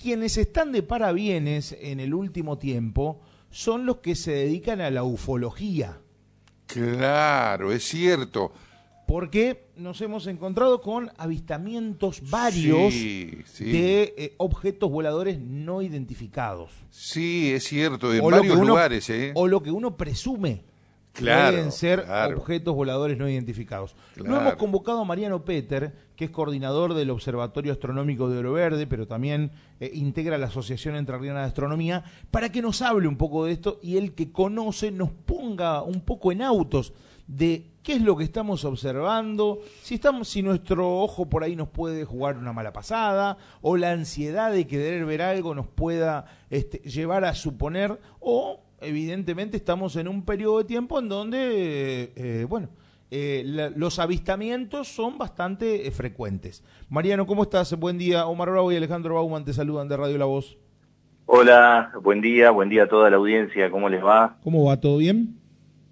quienes están de parabienes en el último tiempo son los que se dedican a la ufología. Claro, es cierto. Porque nos hemos encontrado con avistamientos varios de eh, objetos voladores no identificados. Sí, es cierto, en varios lugares. ¿eh? O lo que uno presume pueden ser objetos voladores no identificados. Lo hemos convocado a Mariano Peter, que es coordinador del Observatorio Astronómico de Oro Verde, pero también eh, integra la Asociación Entrerriana de Astronomía, para que nos hable un poco de esto y él que conoce nos ponga un poco en autos de qué es lo que estamos observando, si estamos, si nuestro ojo por ahí nos puede jugar una mala pasada, o la ansiedad de querer ver algo nos pueda este, llevar a suponer, o evidentemente estamos en un periodo de tiempo en donde, eh, bueno, eh, los avistamientos son bastante eh, frecuentes. Mariano, ¿cómo estás? Buen día. Omar Bravo y Alejandro Bauman te saludan de Radio La Voz. Hola, buen día, buen día a toda la audiencia. ¿Cómo les va? ¿Cómo va? ¿Todo bien?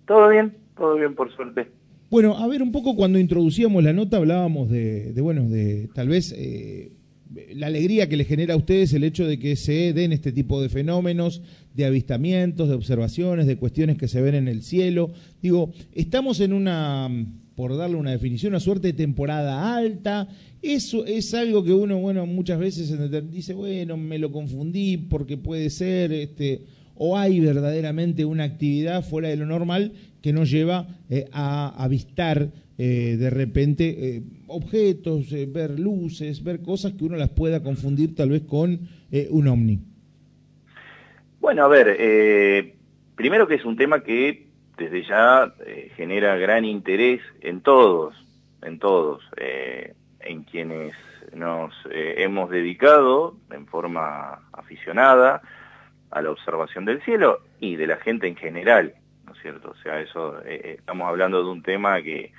Todo bien, todo bien, por suerte. Bueno, a ver, un poco cuando introducíamos la nota hablábamos de, bueno, de tal vez la alegría que le genera a ustedes el hecho de que se den este tipo de fenómenos, de avistamientos, de observaciones, de cuestiones que se ven en el cielo. Digo, estamos en una, por darle una definición, una suerte de temporada alta. Eso es algo que uno, bueno, muchas veces dice, bueno, me lo confundí porque puede ser, este, o hay verdaderamente una actividad fuera de lo normal que nos lleva eh, a avistar eh, de repente eh, objetos, ver luces, ver cosas que uno las pueda confundir tal vez con un ovni. Bueno, a ver, primero que es un tema que desde ya genera gran interés en todos, en todos, en quienes nos hemos dedicado en forma aficionada a la observación del cielo y de la gente en general, ¿no es cierto? O sea, eso estamos hablando de un tema que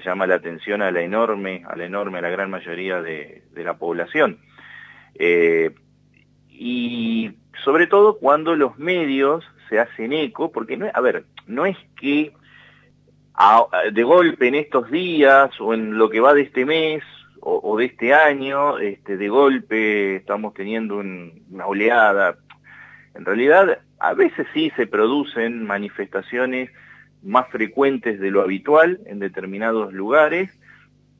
llama la atención a la enorme, a la enorme, a la gran mayoría de, la población. Eh, y sobre todo cuando los medios se hacen eco, porque no, a ver, no es que de golpe en estos días o en lo que va de este mes o, de este año, este, de golpe estamos teniendo una oleada. En realidad, a veces sí se producen manifestaciones más frecuentes de lo habitual en determinados lugares,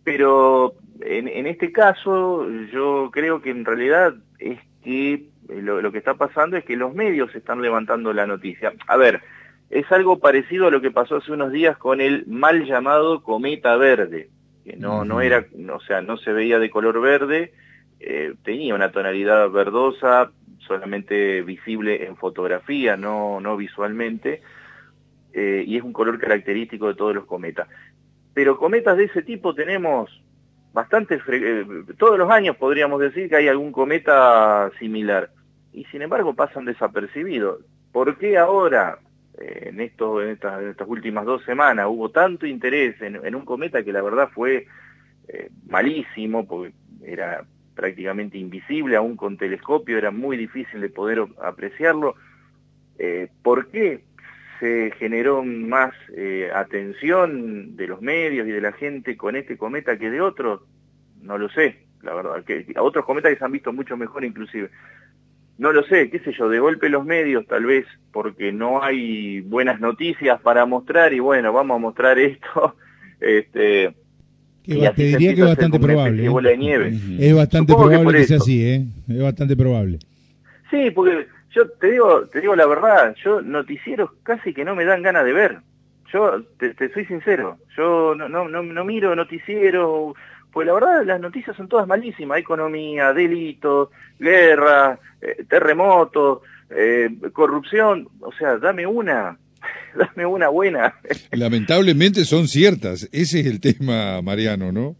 pero en, este caso yo creo que en realidad es que eh, lo, que está pasando es que los medios están levantando la noticia. A ver, es algo parecido a lo que pasó hace unos días con el mal llamado cometa verde, que no, no era, o sea, no se veía de color verde, eh, tenía una tonalidad verdosa, solamente visible en fotografía, no, no visualmente, eh, y es un color característico de todos los cometas. Pero cometas de ese tipo tenemos bastantes, eh, todos los años podríamos decir que hay algún cometa similar, y sin embargo pasan desapercibidos. ¿Por qué ahora, eh, en, esto, en, estas, estas, últimas dos semanas, hubo tanto interés en, un cometa que la verdad fue malísimo, porque era prácticamente invisible, aún con telescopio era muy difícil de poder apreciarlo. ¿Por qué? Se generó más eh, atención de los medios y de la gente con este cometa que de otros, no lo sé, la verdad, que a otros cometas que se han visto mucho mejor inclusive. No lo sé, qué sé yo, de golpe los medios tal vez porque no hay buenas noticias para mostrar y bueno, vamos a mostrar esto. este, que te diría que es bastante probable. ¿eh? Es bastante probable que, sea así, ¿eh? Es bastante probable. Sí, porque yo te digo, te digo la verdad, yo noticieros casi que no me dan ganas de ver. Yo te, soy sincero, yo no, no, no, miro noticieros, pues la verdad las noticias son todas malísimas, economía, delitos, guerra, eh, terremotos, eh, corrupción, o sea, dame una, dame una buena. Lamentablemente son ciertas, ese es el tema, Mariano, ¿no?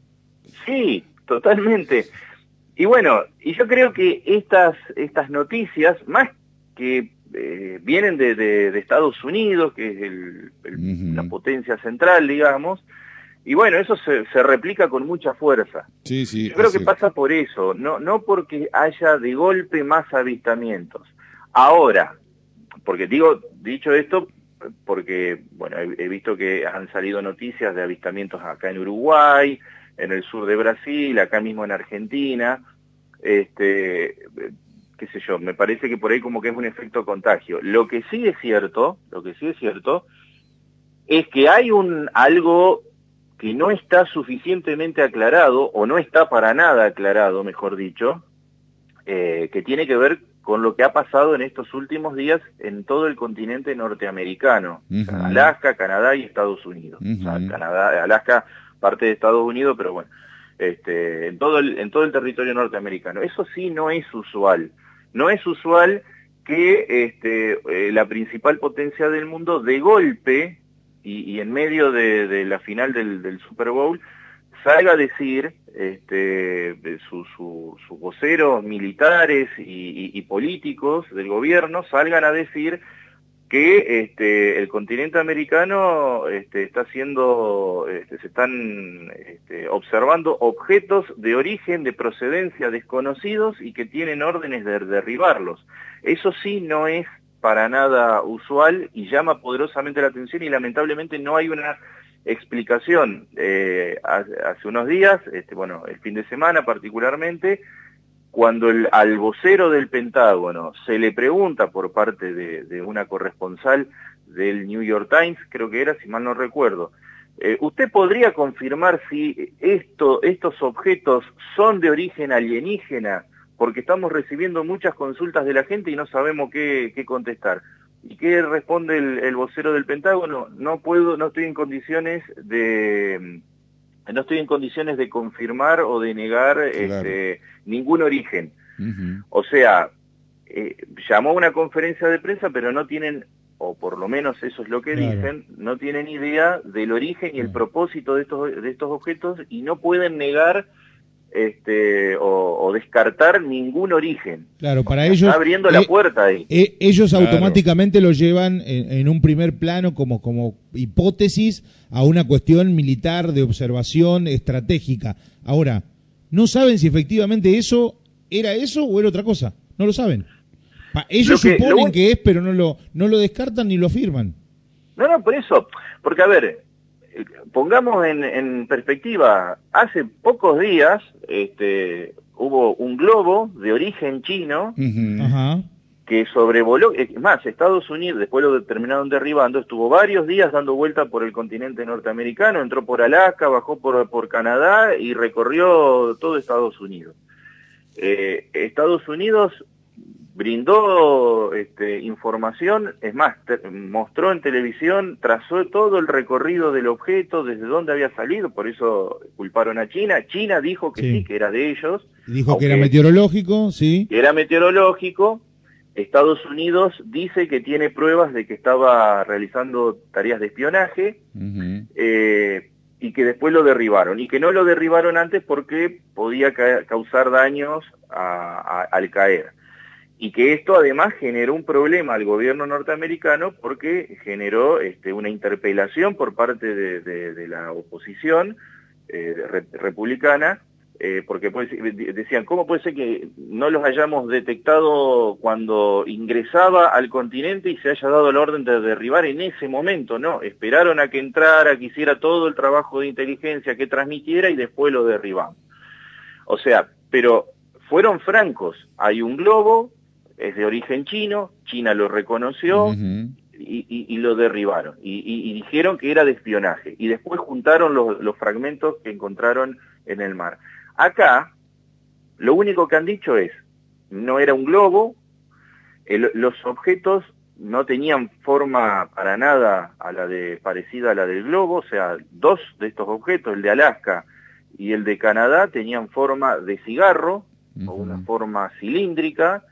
Sí, totalmente. Y bueno, y yo creo que estas, estas noticias, más que eh, vienen de, de, Estados Unidos, que es el, la potencia central, digamos, y bueno, eso se, se replica con mucha fuerza. Sí, sí, Yo creo que pasa por eso, no, no porque haya de golpe más avistamientos. Ahora, porque digo, dicho esto, porque bueno, he, visto que han salido noticias de avistamientos acá en Uruguay, en el sur de Brasil, acá mismo en Argentina, este, sé yo, me parece que por ahí como que es un efecto contagio. Lo que sí es cierto, lo que sí es cierto, es que hay un algo que no está suficientemente aclarado, o no está para nada aclarado, mejor dicho, eh, que tiene que ver con lo que ha pasado en estos últimos días en todo el continente norteamericano, Alaska, Canadá y Estados Unidos. Canadá, Alaska, parte de Estados Unidos, pero bueno, este, en, todo el, en todo el territorio norteamericano. Eso sí no es usual. No es usual que este, eh, la principal potencia del mundo de golpe y, en medio de, la final del Super Bowl salga a decir este, sus voceros militares y, políticos del gobierno salgan a decir que este, el continente americano este, está siendo, este, se están observando objetos de origen, de procedencia desconocidos y que tienen órdenes de derribarlos. Eso sí no es para nada usual y llama poderosamente la atención y lamentablemente no hay una explicación. Eh, hace unos días, bueno, el fin de semana particularmente, cuando el, al vocero del Pentágono se le pregunta por parte de, una corresponsal del New York Times, creo que era, si mal no recuerdo, eh, ¿usted podría confirmar si esto, estos objetos son de origen alienígena? Porque estamos recibiendo muchas consultas de la gente y no sabemos qué, qué contestar. ¿Y qué responde el, vocero del Pentágono? No puedo, no estoy en condiciones de no estoy en condiciones de confirmar o de negar este, ningún origen. O sea, eh, llamó a una conferencia de prensa, pero no tienen, o por lo menos eso es lo que dicen, no tienen idea del origen y el propósito de estos, de estos objetos y no pueden negar este, o, descartar ningún origen. Claro, para ellos... Está abriendo la eh, puerta ahí. Eh, ellos automáticamente lo llevan en, un primer plano como, como hipótesis a una cuestión militar de observación estratégica. Ahora, no saben si efectivamente eso era eso o era otra cosa. No lo saben. ellos suponen que es, pero no lo, no lo descartan ni lo afirman. No, no, por eso. Porque, a ver, pongamos en, perspectiva, hace pocos días este, hubo un globo de origen chino que sobrevoló, es más, Estados Unidos, después lo terminaron derribando, estuvo varios días dando vuelta por el continente norteamericano, entró por Alaska, bajó por, por Canadá y recorrió todo Estados Unidos. Eh, Estados Unidos brindó este, información, es más, mostró en televisión, trazó todo el recorrido del objeto, desde dónde había salido, por eso culparon a China. China dijo que sí, que era de ellos. Dijo que era meteorológico, sí. Que era meteorológico. Estados Unidos dice que tiene pruebas de que estaba realizando tareas de espionaje eh, y que después lo derribaron. Y que no lo derribaron antes porque podía causar daños al caer y que esto además generó un problema al gobierno norteamericano porque generó este, una interpelación por parte de, la oposición eh, republicana, eh, porque decían, ¿cómo puede ser que no los hayamos detectado cuando ingresaba al continente y se haya dado la orden de derribar en ese momento? No, esperaron a que entrara, que hiciera todo el trabajo de inteligencia, que transmitiera y después lo derribamos. O sea, pero fueron francos, hay un globo, es de origen chino, China lo reconoció y, lo derribaron. Y, dijeron que era de espionaje. Y después juntaron los, fragmentos que encontraron en el mar. Acá, lo único que han dicho es, no era un globo, los objetos no tenían forma para nada a la de, parecida a la del globo, o sea, dos de estos objetos, el de Alaska y el de Canadá, tenían forma de cigarro, o una forma cilíndrica,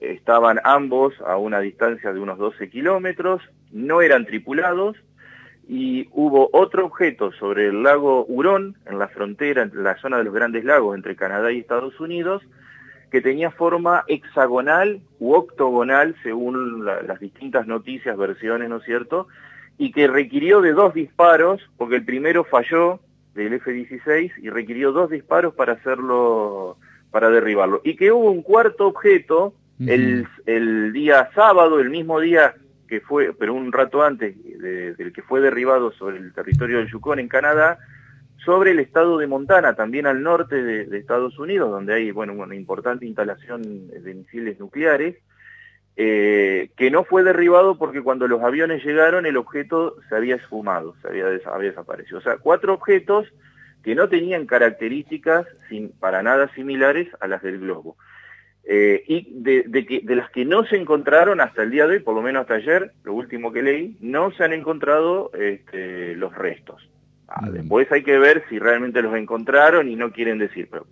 estaban ambos a una distancia de unos 12 kilómetros, no eran tripulados, y hubo otro objeto sobre el lago Hurón, en la frontera, en la zona de los grandes lagos entre Canadá y Estados Unidos, que tenía forma hexagonal u octogonal, según las distintas noticias, versiones, ¿no es cierto?, y que requirió de dos disparos, porque el primero falló del F-16 y requirió dos disparos para hacerlo para derribarlo. Y que hubo un cuarto objeto el, el, día sábado, el mismo día que fue, pero un rato antes del que fue derribado sobre el territorio del Yukon en Canadá, sobre el estado de Montana, también al norte de, Estados Unidos, donde hay bueno, una importante instalación de misiles nucleares, eh, que no fue derribado porque cuando los aviones llegaron el objeto se había esfumado, se había, desaparecido. O sea, cuatro objetos que no tenían características sin, para nada similares a las del globo. Eh, y de, que, de las que no se encontraron hasta el día de hoy, por lo menos hasta ayer, lo último que leí, no se han encontrado este, los restos. Ah, después hay que ver si realmente los encontraron y no quieren decir, pero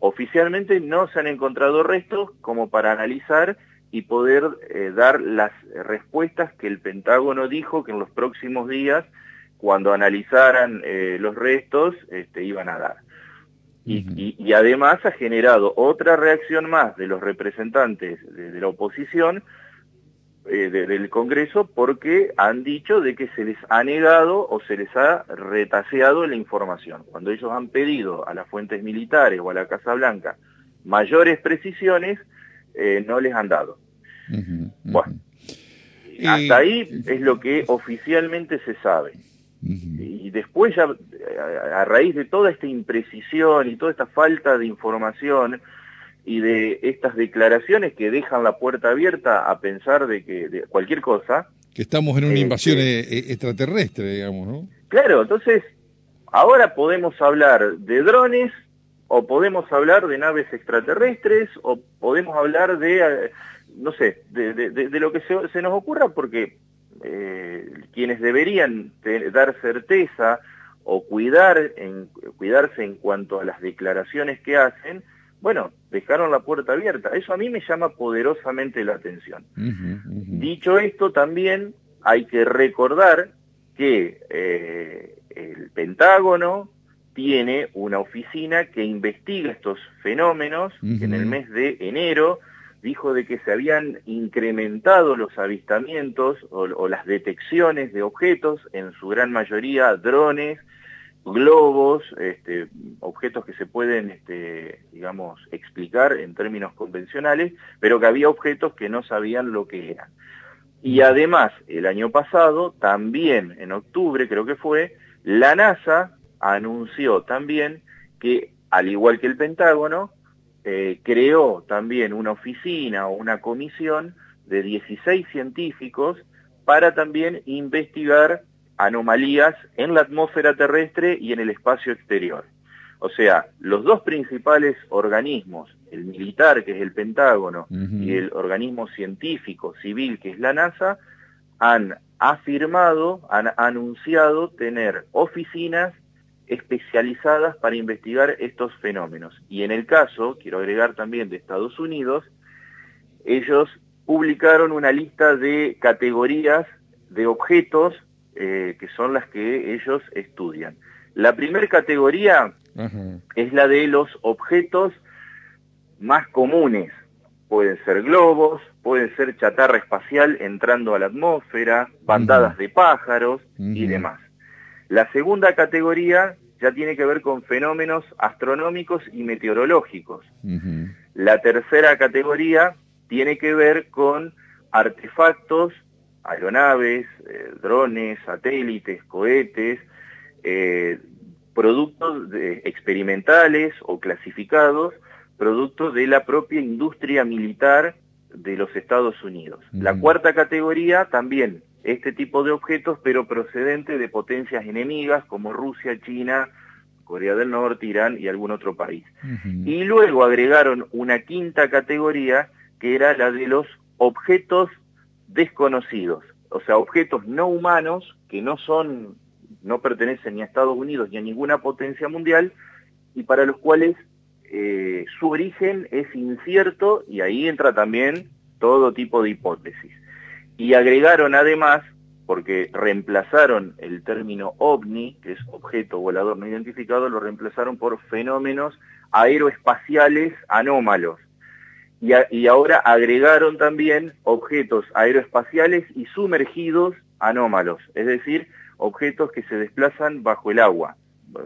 oficialmente no se han encontrado restos como para analizar y poder eh, dar las respuestas que el Pentágono dijo que en los próximos días, cuando analizaran eh, los restos, este, iban a dar. y, además ha generado otra reacción más de los representantes de, la oposición eh, del Congreso porque han dicho de que se les ha negado o se les ha retaseado la información. Cuando ellos han pedido a las fuentes militares o a la Casa Blanca mayores precisiones, eh, no les han dado. Bueno, hasta ahí es lo que oficialmente se sabe. Y después ya, a raíz de toda esta imprecisión y toda esta falta de información y de estas declaraciones que dejan la puerta abierta a pensar de que de cualquier cosa... Que estamos en una este, invasión e, e, extraterrestre, digamos, ¿no? Claro, entonces ahora podemos hablar de drones o podemos hablar de naves extraterrestres, o podemos hablar de, eh, no sé, de, lo que se, nos ocurra, porque eh, quienes deberían dar certeza o cuidar en, cuidarse en cuanto a las declaraciones que hacen, bueno, dejaron la puerta abierta. Eso a mí me llama poderosamente la atención. Dicho esto, también hay que recordar que eh, el Pentágono, tiene una oficina que investiga estos fenómenos, que en el mes de enero dijo de que se habían incrementado los avistamientos o, las detecciones de objetos, en su gran mayoría drones, globos, este, objetos que se pueden, este, digamos, explicar en términos convencionales, pero que había objetos que no sabían lo que eran. Y además, el año pasado, también en octubre creo que fue, la NASA anunció también que, al igual que el Pentágono, eh, creó también una oficina o una comisión de 16 científicos para también investigar anomalías en la atmósfera terrestre y en el espacio exterior. O sea, los dos principales organismos, el militar, que es el Pentágono, y el organismo científico civil, que es la NASA, han afirmado, han anunciado tener oficinas especializadas para investigar estos fenómenos. Y en el caso, quiero agregar también de Estados Unidos, ellos publicaron una lista de categorías de objetos eh, que son las que ellos estudian. La primera categoría es la de los objetos más comunes. Pueden ser globos, pueden ser chatarra espacial entrando a la atmósfera, bandadas de pájaros y demás. La segunda categoría ya tiene que ver con fenómenos astronómicos y meteorológicos. La tercera categoría tiene que ver con artefactos, aeronaves, eh, drones, satélites, cohetes, eh, productos experimentales o clasificados, productos de la propia industria militar de los Estados Unidos. La cuarta categoría también este tipo de objetos, pero procedente de potencias enemigas como Rusia, China, Corea del Norte, Irán y algún otro país. Y luego agregaron una quinta categoría que era la de los objetos desconocidos, o sea, objetos no humanos que no son, no pertenecen ni a Estados Unidos ni a ninguna potencia mundial y para los cuales eh, su origen es incierto y ahí entra también todo tipo de hipótesis y agregaron además, porque reemplazaron el término ovni, que es objeto volador no identificado, lo reemplazaron por fenómenos aeroespaciales anómalos. Y, y ahora agregaron también objetos aeroespaciales y sumergidos anómalos, es decir, objetos que se desplazan bajo el agua,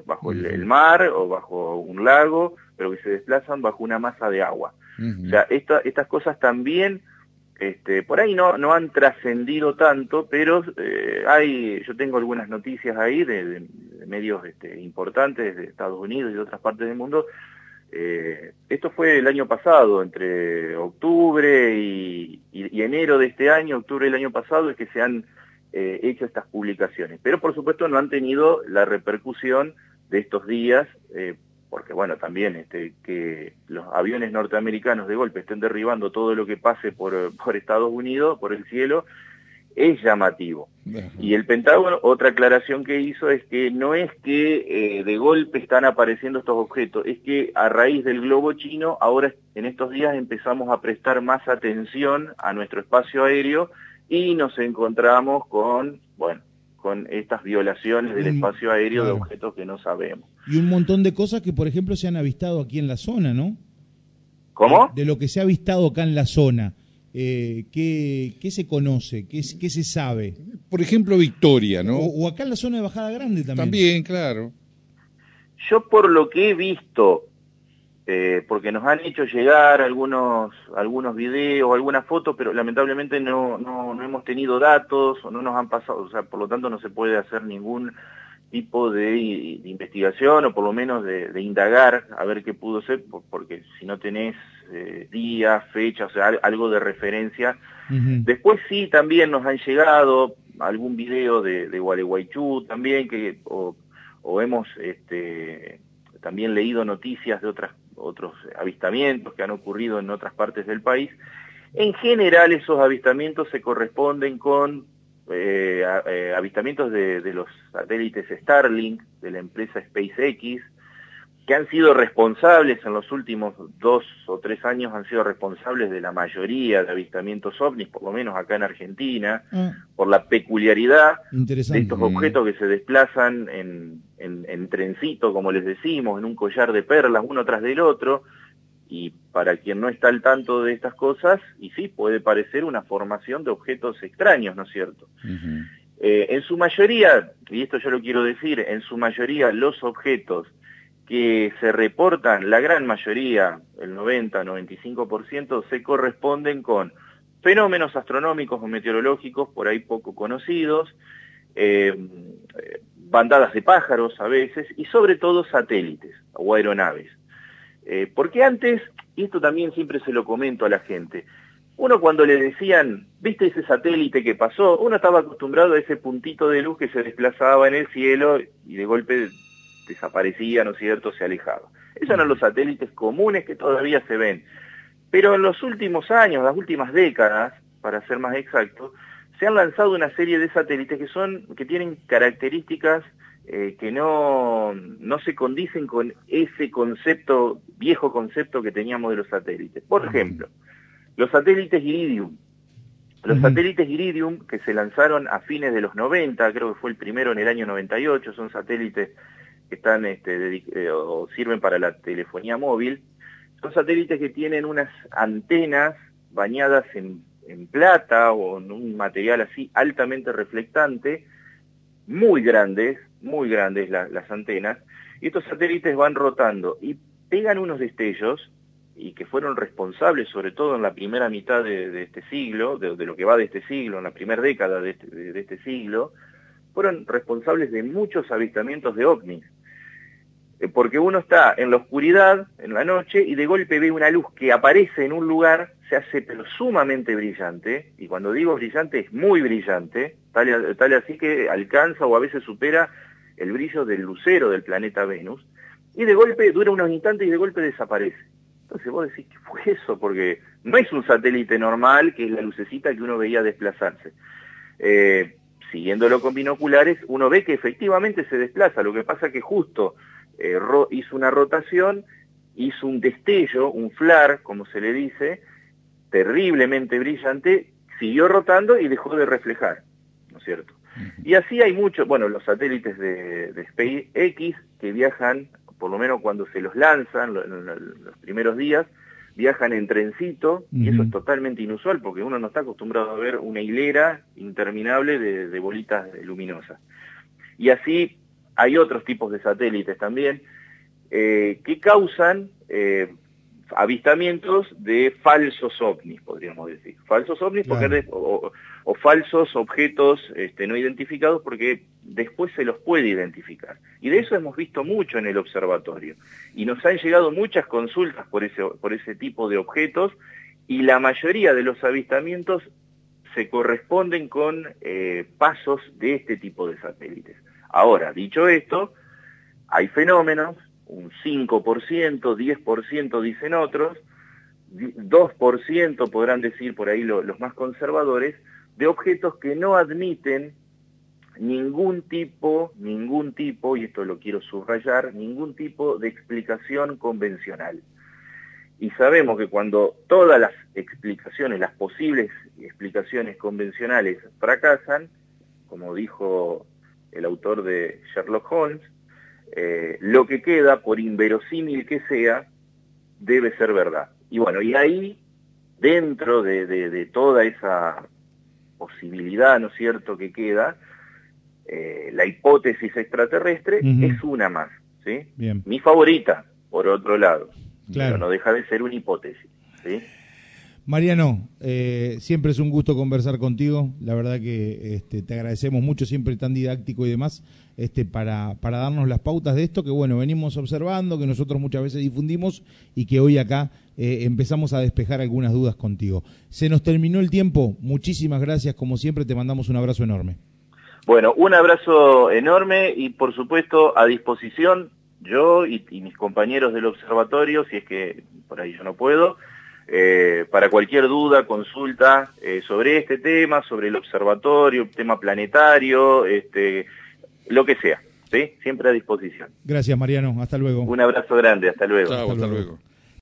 bajo el, mar o bajo un lago, pero que se desplazan bajo una masa de agua. O sea, estas cosas también este, por ahí no, no han trascendido tanto, pero eh, hay, yo tengo algunas noticias ahí de, medios este, importantes de Estados Unidos y de otras partes del mundo. Eh, esto fue el año pasado, entre octubre y, enero de este año, octubre del año pasado, es que se han eh, hecho estas publicaciones. Pero por supuesto no han tenido la repercusión de estos días porque bueno, también este, que los aviones norteamericanos de golpe estén derribando todo lo que pase por, por Estados Unidos, por el cielo, es llamativo. Y el Pentágono, otra aclaración que hizo es que no es que eh, de golpe están apareciendo estos objetos, es que a raíz del globo chino, ahora en estos días empezamos a prestar más atención a nuestro espacio aéreo y nos encontramos con, bueno, con estas violaciones del espacio aéreo de objetos que no sabemos. Y un montón de cosas que, por ejemplo, se han avistado aquí en la zona, ¿no? ¿Cómo? De lo que se ha avistado acá en la zona. Eh, ¿qué, ¿qué, se conoce? ¿Qué, ¿Qué, se sabe? Por ejemplo, Victoria, ¿no? O, acá en la zona de Bajada Grande también. También, claro. Yo por lo que he visto eh, porque nos han hecho llegar algunos algunos videos, algunas fotos, pero lamentablemente no, no, no, hemos tenido datos o no nos han pasado, o sea, por lo tanto no se puede hacer ningún tipo de, investigación o por lo menos de, indagar a ver qué pudo ser, porque si no tenés eh, días, fechas, o sea, algo de referencia. Después sí, también nos han llegado algún video de, de Gualeguaychú también, que, o, o hemos este, también leído noticias de otras otros avistamientos que han ocurrido en otras partes del país. En general esos avistamientos se corresponden con eh, eh, avistamientos de, los satélites Starlink, de la empresa SpaceX, que han sido responsables en los últimos dos o tres años, han sido responsables de la mayoría de avistamientos ovnis, por lo menos acá en Argentina, ah. por la peculiaridad de estos objetos que se desplazan en, en, trencito, como les decimos, en un collar de perlas, uno tras del otro, y para quien no está al tanto de estas cosas, y sí, puede parecer una formación de objetos extraños, ¿no es cierto? Eh, en su mayoría, y esto yo lo quiero decir, en su mayoría los objetos que se reportan, la gran mayoría, el 90-95%, se corresponden con fenómenos astronómicos o meteorológicos por ahí poco conocidos, eh, bandadas de pájaros a veces, y sobre todo satélites o aeronaves. Eh, porque antes, y esto también siempre se lo comento a la gente, uno cuando le decían, ¿viste ese satélite que pasó? Uno estaba acostumbrado a ese puntito de luz que se desplazaba en el cielo y de golpe desaparecía, ¿no es cierto?, se alejaba. Esos eran los satélites comunes que todavía se ven. Pero en los últimos años, las últimas décadas, para ser más exacto, se han lanzado una serie de satélites que son que tienen características eh, que no, no se condicen con ese concepto, viejo concepto que teníamos de los satélites. Por ejemplo, los satélites Iridium. Los satélites Iridium que se lanzaron a fines de los 90, creo que fue el primero en el año 98, son satélites están este, eh, o sirven para la telefonía móvil. Son satélites que tienen unas antenas bañadas en plata o en un material así altamente reflectante, muy grandes, muy grandes las antenas, y estos satélites van rotando y pegan unos destellos y que fueron responsables, sobre todo en la primera mitad de, este siglo, de, lo que va de este siglo, en la primera década de este, de este siglo, fueron responsables de muchos avistamientos de ovnis. Eh, porque uno está en la oscuridad, en la noche, y de golpe ve una luz que aparece en un lugar, se hace pero sumamente brillante, y cuando digo brillante es muy brillante, tal, tal así que alcanza o a veces supera el brillo del lucero del planeta Venus, y de golpe dura unos instantes y de golpe desaparece. Entonces vos decís, ¿qué fue eso? Porque no es un satélite normal, que es la lucecita que uno veía desplazarse. Eh, siguiéndolo con binoculares, uno ve que efectivamente se desplaza, lo que pasa que justo eh, hizo una rotación, hizo un destello, un flar, como se le dice, terriblemente brillante, siguió rotando y dejó de reflejar, ¿no es cierto? Y así hay muchos, bueno, los satélites de, de SpaceX que viajan, por lo menos cuando se los lanzan, en los primeros días, viajan en trencito, y eso es totalmente inusual, porque uno no está acostumbrado a ver una hilera interminable de, de bolitas luminosas. Y así hay otros tipos de satélites también, eh, que causan eh, avistamientos de falsos ovnis, podríamos decir. Falsos ovnis porque o, falsos objetos este, no identificados porque después se los puede identificar. Y de eso hemos visto mucho en el observatorio. Y nos han llegado muchas consultas por ese, por ese tipo de objetos y la mayoría de los avistamientos se corresponden con eh, pasos de este tipo de satélites. Ahora, dicho esto, hay fenómenos un 5%, 10% dicen otros, 2% podrán decir por ahí los más conservadores, de objetos que no admiten ningún tipo, ningún tipo, y esto lo quiero subrayar, ningún tipo de explicación convencional. Y sabemos que cuando todas las explicaciones, las posibles explicaciones convencionales fracasan, como dijo el autor de Sherlock Holmes, eh, lo que queda, por inverosímil que sea, debe ser verdad. Y bueno, y ahí, dentro de, toda esa posibilidad, ¿no es cierto?, que queda, eh, la hipótesis extraterrestre es una más, ¿sí? Mi favorita, por otro lado, claro. pero no deja de ser una hipótesis, ¿sí? Mariano, eh, siempre es un gusto conversar contigo. La verdad que este, te agradecemos mucho, siempre tan didáctico y demás, este, para, para darnos las pautas de esto que, bueno, venimos observando, que nosotros muchas veces difundimos y que hoy acá eh, empezamos a despejar algunas dudas contigo. Se nos terminó el tiempo. Muchísimas gracias. Como siempre, te mandamos un abrazo enorme. Bueno, un abrazo enorme y, por supuesto, a disposición yo y mis compañeros del observatorio, si es que por ahí yo no puedo eh, para cualquier duda, consulta eh, sobre este tema, sobre el observatorio, tema planetario, este, lo que sea. ¿sí? Siempre a disposición. Gracias, Mariano. Hasta luego. Un abrazo grande. Hasta luego. hasta, luego.